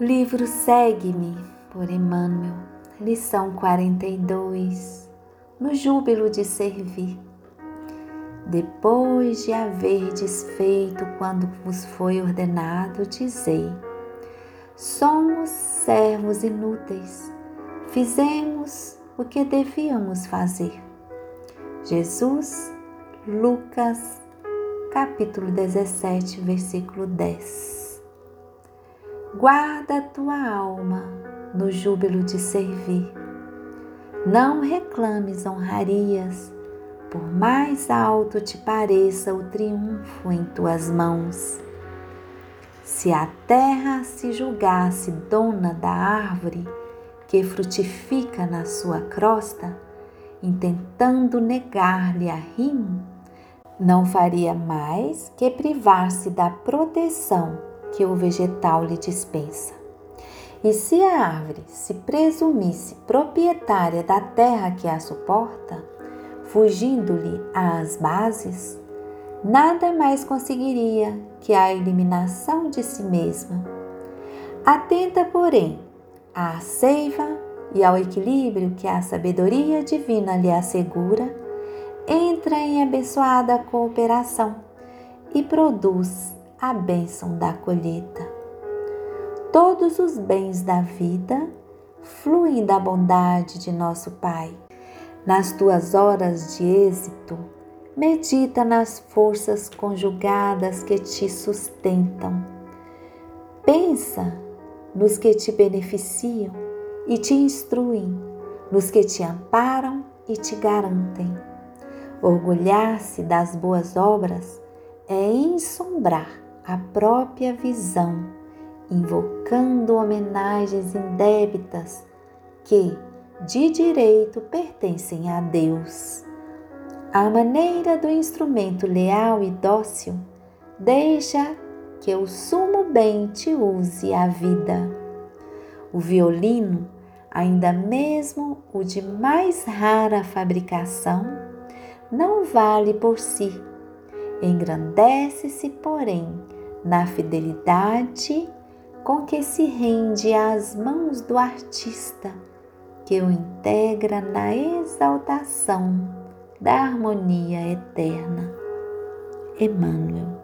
Livro Segue-me, por Emmanuel, lição 42, no júbilo de servir. Depois de haver desfeito quando vos foi ordenado, dizei: Somos servos inúteis, fizemos o que devíamos fazer. Jesus, Lucas, capítulo 17, versículo 10. Guarda tua alma no júbilo de servir. Não reclames honrarias, por mais alto te pareça o triunfo em tuas mãos. Se a terra se julgasse dona da árvore que frutifica na sua crosta, intentando negar-lhe a rimo, não faria mais que privar-se da proteção que o vegetal lhe dispensa. E se a árvore se presumisse proprietária da terra que a suporta, fugindo-lhe às bases, nada mais conseguiria que a eliminação de si mesma. Atenta, porém, à seiva e ao equilíbrio que a sabedoria divina lhe assegura, entra em abençoada cooperação e produz a bênção da colheita. Todos os bens da vida fluem da bondade de nosso Pai. Nas tuas horas de êxito, Medita nas forças conjugadas que te sustentam. Pensa nos que te beneficiam e te instruem, nos que te amparam e te garantem. Orgulhar-se das boas obras é ensombrar a própria visão, invocando homenagens indébitas que, de direito, pertencem a Deus. À maneira do instrumento leal e dócil, deixa que o sumo bem te use a vida. O violino, ainda mesmo o de mais rara fabricação, não vale por si. Engrandece-se, porém, na fidelidade com que se rende às mãos do artista, que o integra na exaltação da harmonia eterna. Emmanuel.